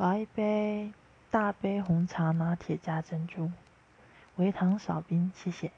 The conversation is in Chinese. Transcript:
来一杯大杯红茶拿铁加珍珠微糖少冰谢谢。